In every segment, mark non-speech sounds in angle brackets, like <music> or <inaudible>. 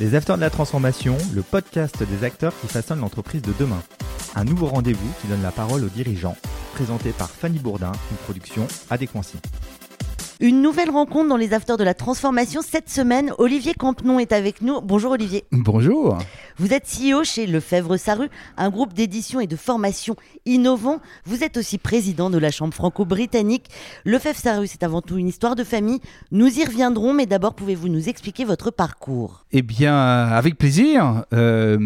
Les Acteurs de la Transformation, le podcast des acteurs qui façonnent l'entreprise de demain. Un nouveau rendez-vous qui donne la parole aux dirigeants, présenté par Fanny Bourdin, une production Adéquancy. Une nouvelle rencontre dans les Afters de la Transformation. Cette semaine, Olivier Campenon est avec nous. Bonjour Olivier. Bonjour. Vous êtes CEO chez Lefebvre Saru, un groupe d'édition et de formation innovant. Vous êtes aussi président de la Chambre franco-britannique. Lefebvre Saru, c'est avant tout une histoire de famille. Nous y reviendrons, mais d'abord, pouvez-vous nous expliquer votre parcours? Eh bien, avec plaisir. Euh,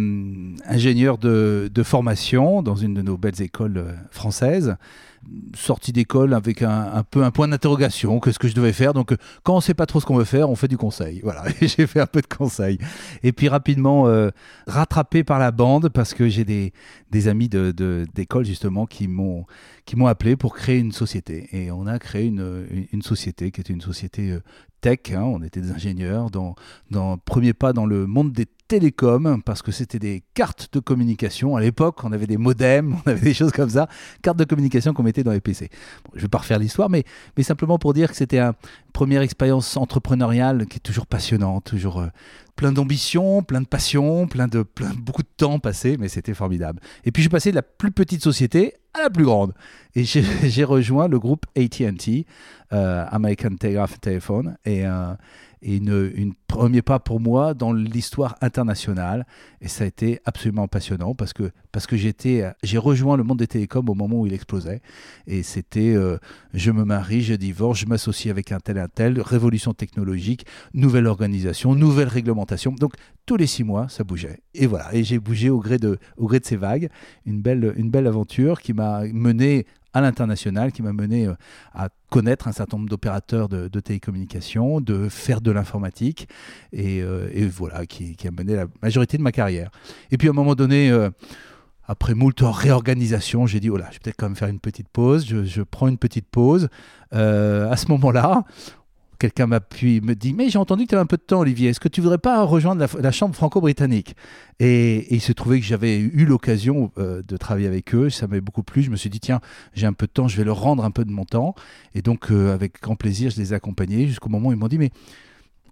ingénieur de, de, formation dans une de nos belles écoles euh, françaises sortie d'école avec un, peu un point d'interrogation, qu'est-ce que je devais faire. Donc, quand on ne sait pas trop ce qu'on veut faire, on fait du conseil. <laughs> Voilà, <laughs> j'ai fait un peu de conseil. Et puis rapidement euh, rattrapé par la bande parce que j'ai des, amis d'école justement qui m'ont appelé pour créer une société. Et on a créé une, une, société qui était une société euh, tech. Hein. on était des ingénieurs dans, dans premier pas dans le monde des télécoms parce que c'était des cartes de communication. À l'époque, on avait des modems, <laughs> on avait des choses comme ça, cartes de communication qu'on mettait dans les PC. je ne vais pas refaire l'histoire, mais, simplement pour dire que c'était une première expérience entrepreneuriale qui est toujours passionnante, toujours euh, plein d'ambition, plein de passion, plein de beaucoup de temps passé, mais c'était formidable. Et puis je suis passé de la plus petite société à la plus grande. Et j'ai <laughs> rejoint le groupe AT&T, euh, American Telegraph Telephone, et, euh, et une, premier pas pour moi dans l'histoire internationale. Et ça a été absolument passionnant parce que, parce que j'étais, j'ai rejoint le monde des télécoms au moment où il explosait. Et c'était euh, je me marie, je divorce, je m'associe avec un tel, un tel, révolution technologique, nouvelle organisation, nouvelle réglementation. Donc tous les six mois, ça bougeait. Et voilà, et j'ai bougé au gré, de, au gré de ces vagues. Une belle, une belle aventure qui m'a mené à l'international qui m'a mené euh, à connaître un certain nombre d'opérateurs de, télécommunications, de faire de l'informatique, et, euh, voilà, qui, a mené la majorité de ma carrière. Et puis à un moment donné, euh, après moult réorganisation, j'ai dit, oh là, je vais peut-être quand même faire une petite pause, je prends une petite pause. à ce moment-là, quelqu'un m'a pu me dit mais j'ai entendu que tu avais un peu de temps Olivier est-ce que tu voudrais pas rejoindre la, chambre franco-britannique? Et, il se trouvait que j'avais eu l'occasion euh, de travailler avec eux ça m'avait beaucoup plu je me suis dit tiens j'ai un peu de temps je vais leur rendre un peu de mon temps. Et donc euh, avec grand plaisir je les ai accompagnés jusqu'au moment où ils m'ont dit mais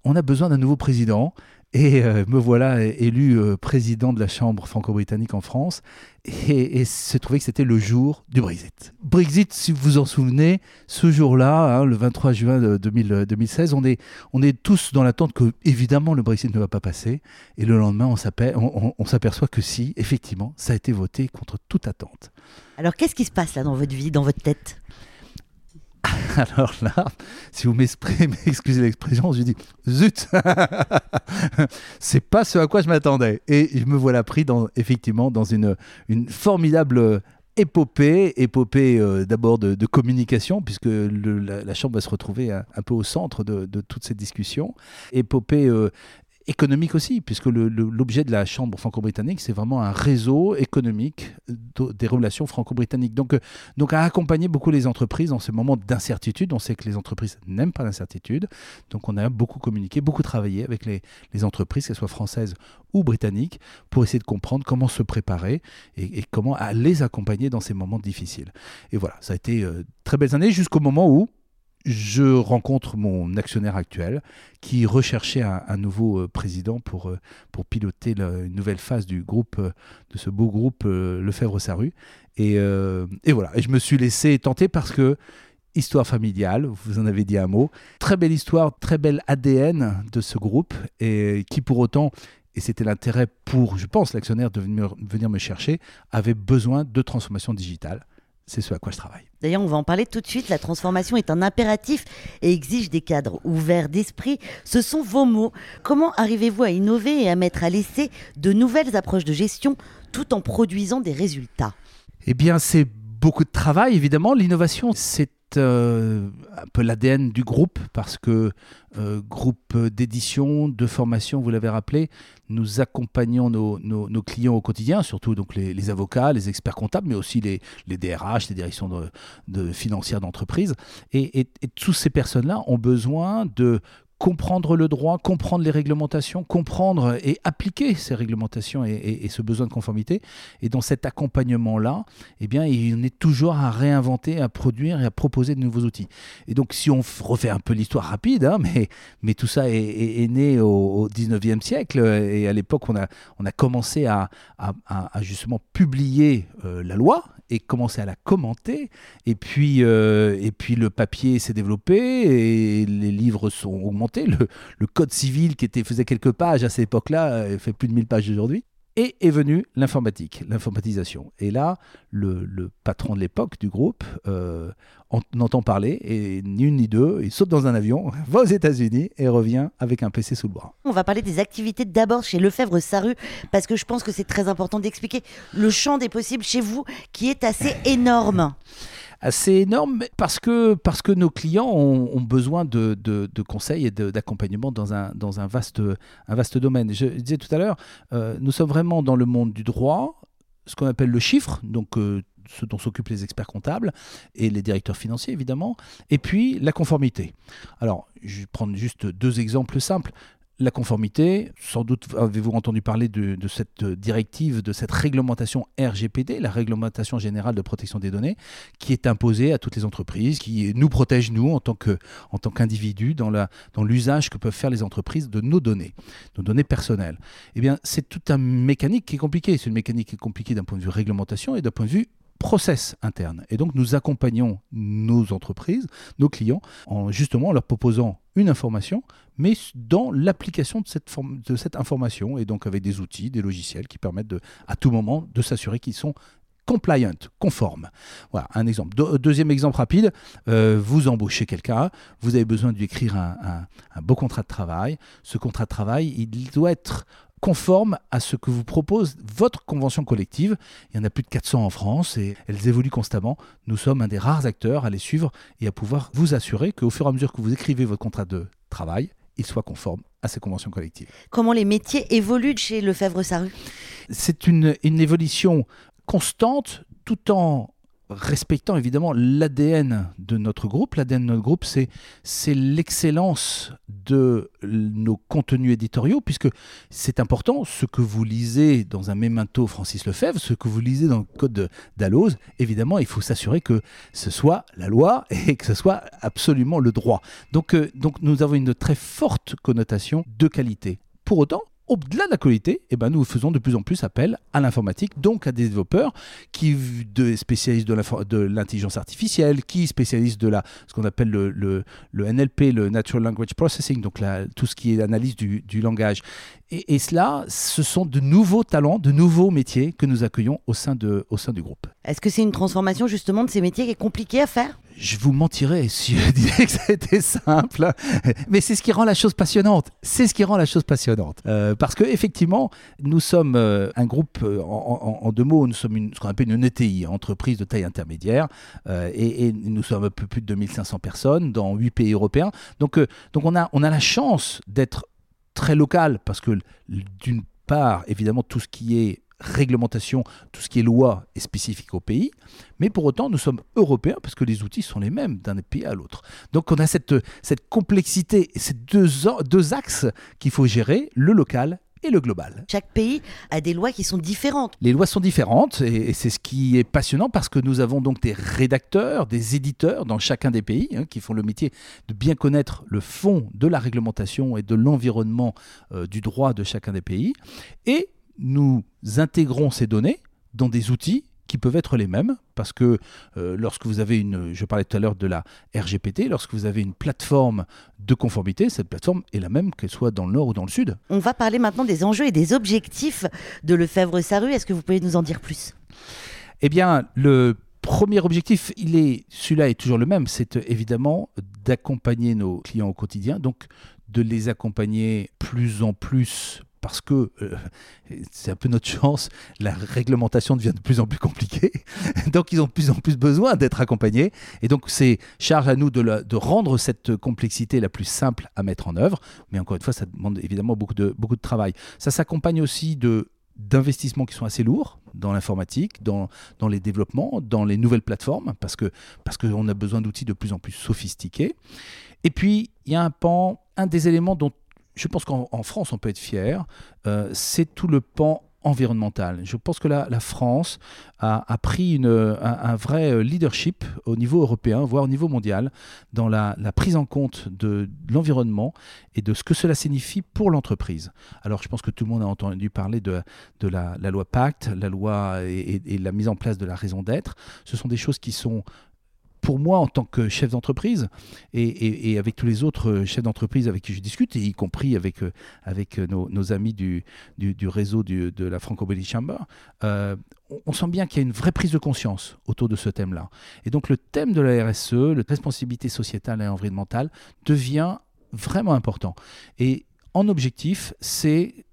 on a besoin d'un nouveau président et euh, me voilà élu euh, président de la Chambre franco-britannique en France. Et, et se trouvait que c'était le jour du Brexit. Brexit, si vous vous en souvenez, ce jour-là, hein, le 23 juin 2016, on est, on est tous dans l'attente que, évidemment, le Brexit ne va pas passer. Et le lendemain, on s'aperçoit que si, effectivement, ça a été voté contre toute attente. Alors, qu'est-ce qui se passe là dans votre vie, dans votre tête? <laughs> Alors là, si vous <laughs> m'excusez l'expression, je dis zut, <laughs> c'est pas ce à quoi je m'attendais. Et je me voilà pris effectivement dans une, une formidable épopée, épopée euh, d'abord de, communication, puisque la, Chambre va se retrouver un, peu au centre de, de toute cette discussion, épopée euh, économique aussi, puisque l'objet de la Chambre franco-britannique, c'est vraiment un réseau économique des relations franco-britanniques. Donc, euh, donc à accompagner beaucoup les entreprises dans ce moment d'incertitude. On sait que les entreprises n'aiment pas l'incertitude. Donc on a beaucoup communiqué, beaucoup travaillé avec les, les entreprises, qu'elles soient françaises ou britanniques, pour essayer de comprendre comment se préparer et, comment les accompagner dans ces moments difficiles. Et voilà, ça a été euh, très belles années jusqu'au moment où je rencontre mon actionnaire actuel qui recherchait un, nouveau euh, président pour, euh, pour piloter une nouvelle phase du groupe, euh, de ce beau groupe Lefebvre-Saru. Et, et voilà, et je me suis laissé tenter parce que histoire familiale, vous en avez dit un mot, très belle histoire, très belle ADN de ce groupe, et qui pour autant et c'était l'intérêt pour, je pense, l'actionnaire de venir me chercher, avait besoin de transformation digitale c'est ce à quoi je travaille. D'ailleurs, on va en parler tout de suite. La transformation est un impératif et exige des cadres ouverts d'esprit. Ce sont vos mots. Comment arrivez-vous à innover et à mettre à l'essai de nouvelles approches de gestion tout en produisant des résultats? Eh bien, c'est beaucoup de travail, évidemment. L'innovation, c'est euh, un peu l'ADN du groupe parce que euh, groupe d'édition, de formation, vous l'avez rappelé, nous accompagnons nos, clients au quotidien, surtout donc les, avocats, les experts comptables, mais aussi les, DRH, les directions de, financières d'entreprise. Et, et, toutes ces personnes-là ont besoin de comprendre le droit, comprendre les réglementations, comprendre et appliquer ces réglementations et, ce besoin de conformité. Et dans cet accompagnement-là, eh bien, il est toujours à réinventer, à produire et à proposer de nouveaux outils. Et donc, si on refait un peu l'histoire rapide, hein, mais, tout ça est, né au, 19e siècle, et à l'époque, on a, on a commencé à, à, justement publier euh, la loi, et commencer à la commenter. Et puis, euh, et puis le papier s'est développé et les livres sont augmentés. Le, le code civil qui était, faisait quelques pages à cette époque-là euh, fait plus de 1000 pages aujourd'hui. Et est venue l'informatique, l'informatisation. Et là, le, patron de l'époque du groupe euh, en entend parler, et ni une ni deux, il saute dans un avion, <laughs> va aux États-Unis et revient avec un PC sous le bras. On va parler des activités d'abord chez Lefebvre Saru, parce que je pense que c'est très important d'expliquer le champ des possibles chez vous, qui est assez énorme assez énorme parce que, parce que nos clients ont, besoin de, de, conseils et d'accompagnement dans, un, dans un, vaste, un vaste domaine. Je disais tout à l'heure, euh, nous sommes vraiment dans le monde du droit, ce qu'on appelle le chiffre, donc euh, ce dont s'occupent les experts comptables et les directeurs financiers évidemment, et puis la conformité. Alors, je vais prendre juste deux exemples simples la conformité, sans doute avez-vous entendu parler de, cette directive, de cette réglementation RGPD, la réglementation générale de protection des données, qui est imposée à toutes les entreprises, qui nous protège nous en tant qu'individus dans dans l'usage que peuvent faire les entreprises de nos données, nos données personnelles. Eh bien, c'est toute une mécanique qui est compliquée. C'est une mécanique qui est compliquée d'un point de vue réglementation et d'un point de vue process interne. Et donc nous accompagnons nos entreprises, nos clients, en justement en leur proposant une information, mais dans l'application de cette, information, et donc avec des outils, des logiciels qui permettent de, à tout moment de s'assurer qu'ils sont compliant, conformes. Voilà, un exemple. deuxième exemple rapide, euh, vous embauchez quelqu'un, vous avez besoin de lui écrire un, un, beau contrat de travail. Ce contrat de travail, il doit être conforme à ce que vous propose votre convention collective. Il y en a plus de 400 en France et elles évoluent constamment. Nous sommes un des rares acteurs à les suivre et à pouvoir vous assurer qu'au fur et à mesure que vous écrivez votre contrat de travail, il soit conforme à ces conventions collectives. Comment les métiers évoluent chez Lefebvre-Saru C'est une, une évolution constante tout en respectant évidemment l'ADN de notre groupe. L'ADN de notre groupe, c'est, c'est l'excellence de nos contenus éditoriaux, puisque c'est important, ce que vous lisez dans un mémento Francis Lefebvre, ce que vous lisez dans le code d'Alloz, évidemment, il faut s'assurer que ce soit la loi et que ce soit absolument le droit. Donc, euh, donc nous avons une très forte connotation de qualité. Pour autant, au-delà de la qualité, eh ben, nous faisons de plus en plus appel à l'informatique, donc à des développeurs qui de, spécialistes de l'intelligence artificielle, qui spécialisent de la, ce qu'on appelle le, NLP, le Natural Language Processing, donc tout ce qui est l'analyse du, langage. Et, cela, ce sont de nouveaux talents, de nouveaux métiers que nous accueillons au sein du groupe. Est-ce que c'est une transformation justement de ces métiers qui est compliquée à faire? Je vous mentirais si je <laughs> disais que c'était simple, mais c'est ce qui rend la chose passionnante. C'est ce qui rend la chose passionnante. Euh, parce que effectivement, nous sommes euh, un groupe, euh, en, deux mots, nous sommes une, ce qu'on appelle une ETI, entreprise de taille intermédiaire, et, nous sommes un peu plus de 2500 personnes dans huit pays européens. Donc, donc on, a, on a la chance d'être très local, parce que d'une part, évidemment, tout ce qui est réglementation, tout ce qui est loi est spécifique au pays, mais pour autant nous sommes européens parce que les outils sont les mêmes d'un pays à l'autre. Donc on a cette, cette complexité, ces deux, deux axes qu'il faut gérer, le local et le global. Chaque pays a des lois qui sont différentes. Les lois sont différentes et, c'est ce qui est passionnant parce que nous avons donc des rédacteurs, des éditeurs dans chacun des pays hein, qui font le métier de bien connaître le fond de la réglementation et de l'environnement euh, du droit de chacun des pays. Et nous intégrons ces données dans des outils qui peuvent être les mêmes, parce que euh, lorsque vous avez une, je parlais tout à l'heure de la RGPT, lorsque vous avez une plateforme de conformité, cette plateforme est la même qu'elle soit dans le nord ou dans le sud. On va parler maintenant des enjeux et des objectifs de Lefebvre-Saru. Est-ce que vous pouvez nous en dire plus? Eh bien, le premier objectif, il est, celui-là est toujours le même, c'est évidemment d'accompagner nos clients au quotidien, donc de les accompagner plus en plus parce que euh, c'est un peu notre chance, la réglementation devient de plus en plus compliquée. <laughs> donc ils ont de plus en plus besoin d'être accompagnés. Et donc c'est charge à nous de, de, rendre cette complexité la plus simple à mettre en œuvre. Mais encore une fois, ça demande évidemment beaucoup de, beaucoup de travail. Ça s'accompagne aussi de d'investissements qui sont assez lourds dans l'informatique, dans, dans les développements, dans les nouvelles plateformes, parce que parce qu'on a besoin d'outils de plus en plus sophistiqués. Et puis, il y a un pan un des éléments dont je pense qu'en France on peut être fier, euh, c'est tout le pan environnemental. Je pense que la, France a, pris un, vrai leadership au niveau européen, voire au niveau mondial, dans la, prise en compte de, l'environnement et de ce que cela signifie pour l'entreprise. Alors je pense que tout le monde a entendu parler de, la, loi Pacte, la loi et la mise en place de la raison d'être. Ce sont des choses qui sont pour moi, en tant que chef d'entreprise, et, avec tous les autres chefs d'entreprise avec qui je discute, et y compris avec, euh, avec nos, amis du, réseau de la Franco-Belgique Chamber, euh, on, sent bien qu'il y a une vraie prise de conscience autour de ce thème-là. Et donc le thème de la RSE, la responsabilité sociétale et environnementale, devient vraiment important. Et en objectif, c'est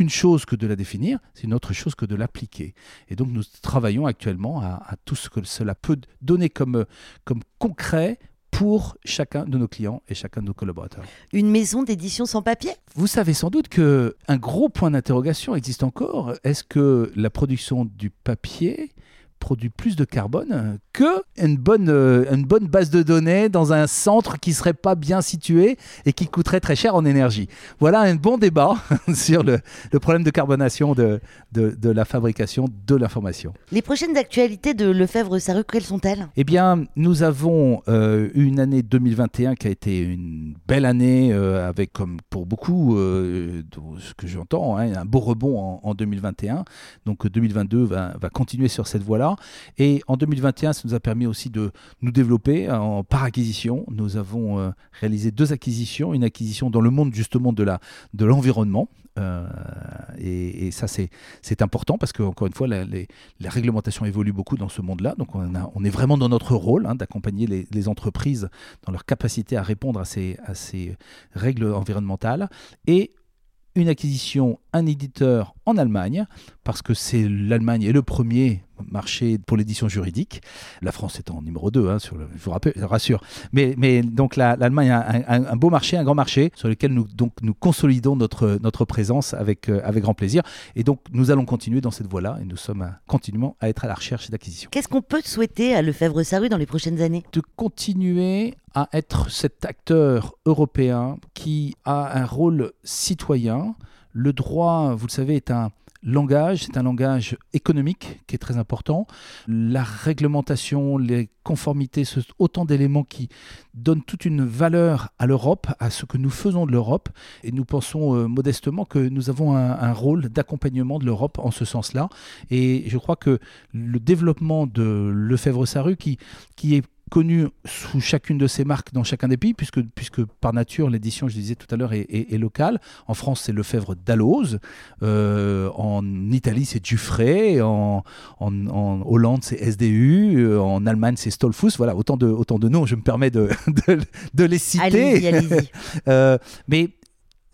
une chose que de la définir, c'est une autre chose que de l'appliquer. Et donc nous travaillons actuellement à, à, tout ce que cela peut donner comme, comme concret pour chacun de nos clients et chacun de nos collaborateurs. Une maison d'édition sans papier? Vous savez sans doute qu'un gros point d'interrogation existe encore. Est-ce que la production du papier produit plus de carbone que une bonne, euh, une bonne base de données dans un centre qui serait pas bien situé et qui coûterait très cher en énergie. Voilà un bon débat <laughs> sur le, le, problème de carbonation de, de, de la fabrication de l'information. Les prochaines actualités de Lefebvre-Sarru, quelles sont-elles? Eh bien, nous avons euh, une année 2021 qui a été une belle année euh, avec, comme pour beaucoup, euh, ce que j'entends, hein, un beau rebond en, en, 2021. Donc 2022 va, va continuer sur cette voie-là. Et en 2021, ça nous a permis aussi de nous développer en, par acquisition. Nous avons euh, réalisé deux acquisitions, une acquisition dans le monde justement de l'environnement. Euh, et, ça c'est important parce que encore une fois la, les, la réglementation évolue beaucoup dans ce monde-là. Donc on, est vraiment dans notre rôle hein, d'accompagner les, entreprises dans leur capacité à répondre à ces à ces règles environnementales et une acquisition, un éditeur en Allemagne, parce que c'est l'Allemagne est le premier marché pour l'édition juridique. La France est en numéro 2, hein, sur le, je vous rappelle, rassure. Mais, mais donc l'Allemagne a un, un, un, beau marché, un grand marché, sur lequel nous, donc, nous consolidons notre, notre présence avec, euh, avec grand plaisir. Et donc nous allons continuer dans cette voie-là et nous sommes à, continuellement à être à la recherche d'acquisition. Qu'est-ce qu'on peut souhaiter à Lefebvre-Sarru dans les prochaines années? De continuer à être cet acteur européen qui a un rôle citoyen. Le droit, vous le savez, est un langage, c'est un langage économique qui est très important. La réglementation, les conformités, ce sont autant d'éléments qui donnent toute une valeur à l'Europe, à ce que nous faisons de l'Europe. Et nous pensons euh, modestement que nous avons un, rôle d'accompagnement de l'Europe en ce sens-là. Et je crois que le développement de Lefebvre-Sarru, qui, qui est connu sous chacune de ces marques dans chacun des pays, puisque, puisque par nature, l'édition, je disais tout à l'heure, est, est, est, locale. En France, c'est Lefebvre d'Alloz. Euh, en Italie, c'est Dufray. En, en, en Hollande, c'est SDU. Euh, en Allemagne, c'est Stolfus. Voilà, autant de, autant de noms, je me permets de, <laughs> de, de les citer. Allez-y, allez-y. <laughs> euh, mais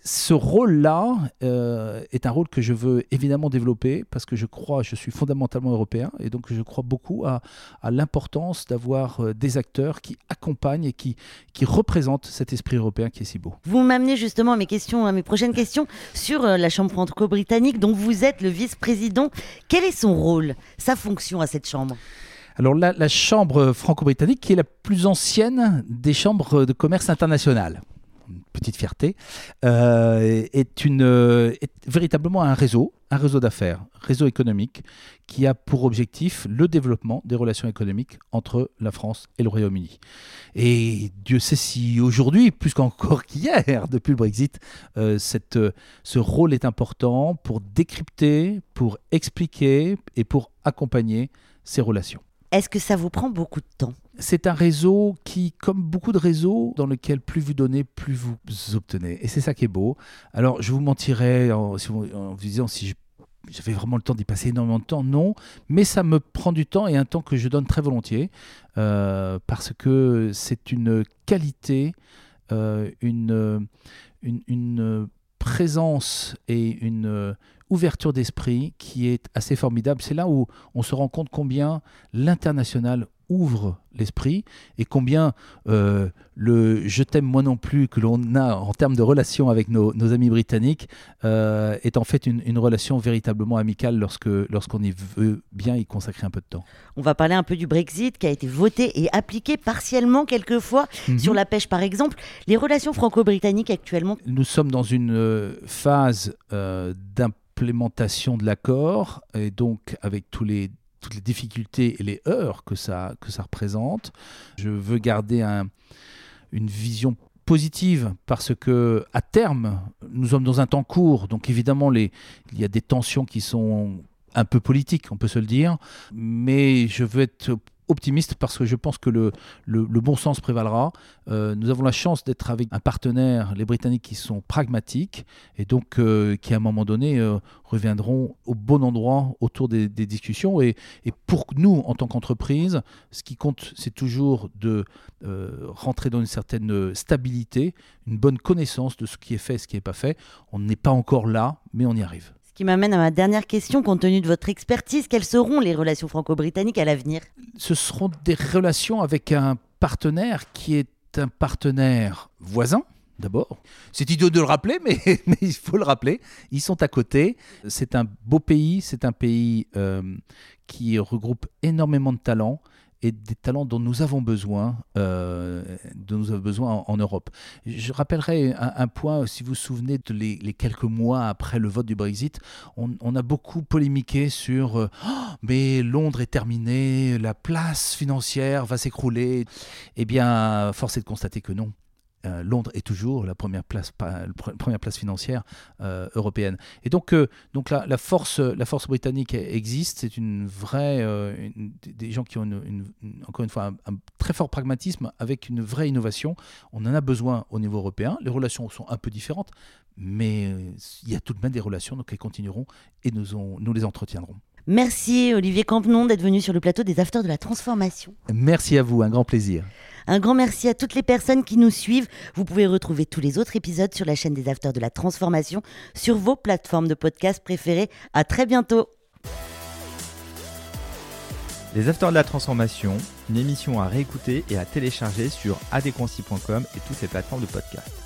ce rôle-là euh, est un rôle que je veux évidemment développer parce que je crois, je suis fondamentalement européen et donc je crois beaucoup à, à l'importance d'avoir euh, des acteurs qui accompagnent et qui, qui représentent cet esprit européen qui est si beau. Vous m'amenez justement à mes questions, à mes prochaines questions sur euh, la Chambre franco-britannique dont vous êtes le vice-président. Quel est son rôle, sa fonction à cette Chambre? Alors la, la Chambre franco-britannique qui est la plus ancienne des chambres de commerce internationales petite fierté, euh, est, une, est véritablement un réseau, un réseau d'affaires, réseau économique, qui a pour objectif le développement des relations économiques entre la France et le Royaume-Uni. Et Dieu sait si aujourd'hui, plus qu'encore <laughs> qu'hier, depuis le Brexit, euh, ce rôle est important pour décrypter, pour expliquer et pour accompagner ces relations. Est-ce que ça vous prend beaucoup de temps? C'est un réseau qui, comme beaucoup de réseaux, dans lequel plus vous donnez, plus vous obtenez. Et c'est ça qui est beau. Alors, je vous mentirais en, vous disant si j'avais vraiment le temps d'y passer énormément de temps, non, mais ça me prend du temps et un temps que je donne très volontiers euh, parce que c'est une qualité, euh, une, présence et une ouverture d'esprit qui est assez formidable. C'est là où on se rend compte combien l'international ouvre l'esprit et combien euh, le je t'aime moi non plus que l'on a en termes de relation avec nos, amis britanniques euh, est en fait une, relation véritablement amicale lorsque lorsqu'on y veut bien y consacrer un peu de temps. On va parler un peu du Brexit qui a été voté et appliqué partiellement quelquefois mhm. sur la pêche par exemple. Les relations franco-britanniques actuellement Nous sommes dans une euh, phase d'implémentation de l'accord et donc avec tous les toutes les difficultés et les heures que ça, que ça représente. Je veux garder un, une vision positive parce que à terme, nous sommes dans un temps court, donc évidemment il y a des tensions qui sont un peu politiques, on peut se le dire, mais je veux être optimiste parce que je pense que le, bon sens prévalera. Euh, nous avons la chance d'être avec un partenaire, les Britanniques, qui sont pragmatiques et donc euh, qui, à un moment donné, euh, reviendront au bon endroit autour des, discussions. Et, et, pour nous, en tant qu'entreprise, ce qui compte, c'est toujours de rentrer dans une certaine stabilité, une bonne connaissance de ce qui est fait et ce qui n'est pas fait. On n'est pas encore là, mais on y arrive qui m'amène à ma dernière question, compte tenu de votre expertise, quelles seront les relations franco-britanniques à l'avenir? Ce seront des relations avec un partenaire qui est un partenaire voisin, d'abord. C'est idiot de le rappeler, <laughs> mais, il faut le rappeler. Ils sont à côté. C'est un beau pays, c'est un pays euh, qui regroupe énormément de talents et des talents dont nous avons besoin, euh, dont nous avons besoin en, Europe. Je rappellerai un, point, si vous vous souvenez de les, quelques mois après le vote du Brexit, on, a beaucoup polémiqué sur euh, oh, mais Londres est terminé, la place financière va s'écrouler. Eh bien, force est de constater que non. Euh, Londres est toujours la première place, première place financière euh, européenne. Et donc, euh, donc la, force, la force britannique existe. C'est une vraie, des gens qui ont encore une fois un, très fort pragmatisme avec une vraie innovation. On en a besoin au niveau européen. Les relations sont un peu différentes, mais il y a tout de même des relations, donc elles continueront et nous, nous les entretiendrons. Merci Olivier Campenon d'être venu sur le plateau des Afters de la Transformation. Merci à vous, un grand plaisir. Un grand merci à toutes les personnes qui nous suivent. Vous pouvez retrouver tous les autres épisodes sur la chaîne des Afters de la Transformation sur vos plateformes de podcast préférées. À très bientôt. Les Afters de la Transformation, une émission à réécouter et à télécharger sur adéquancy.com et toutes les plateformes de podcast.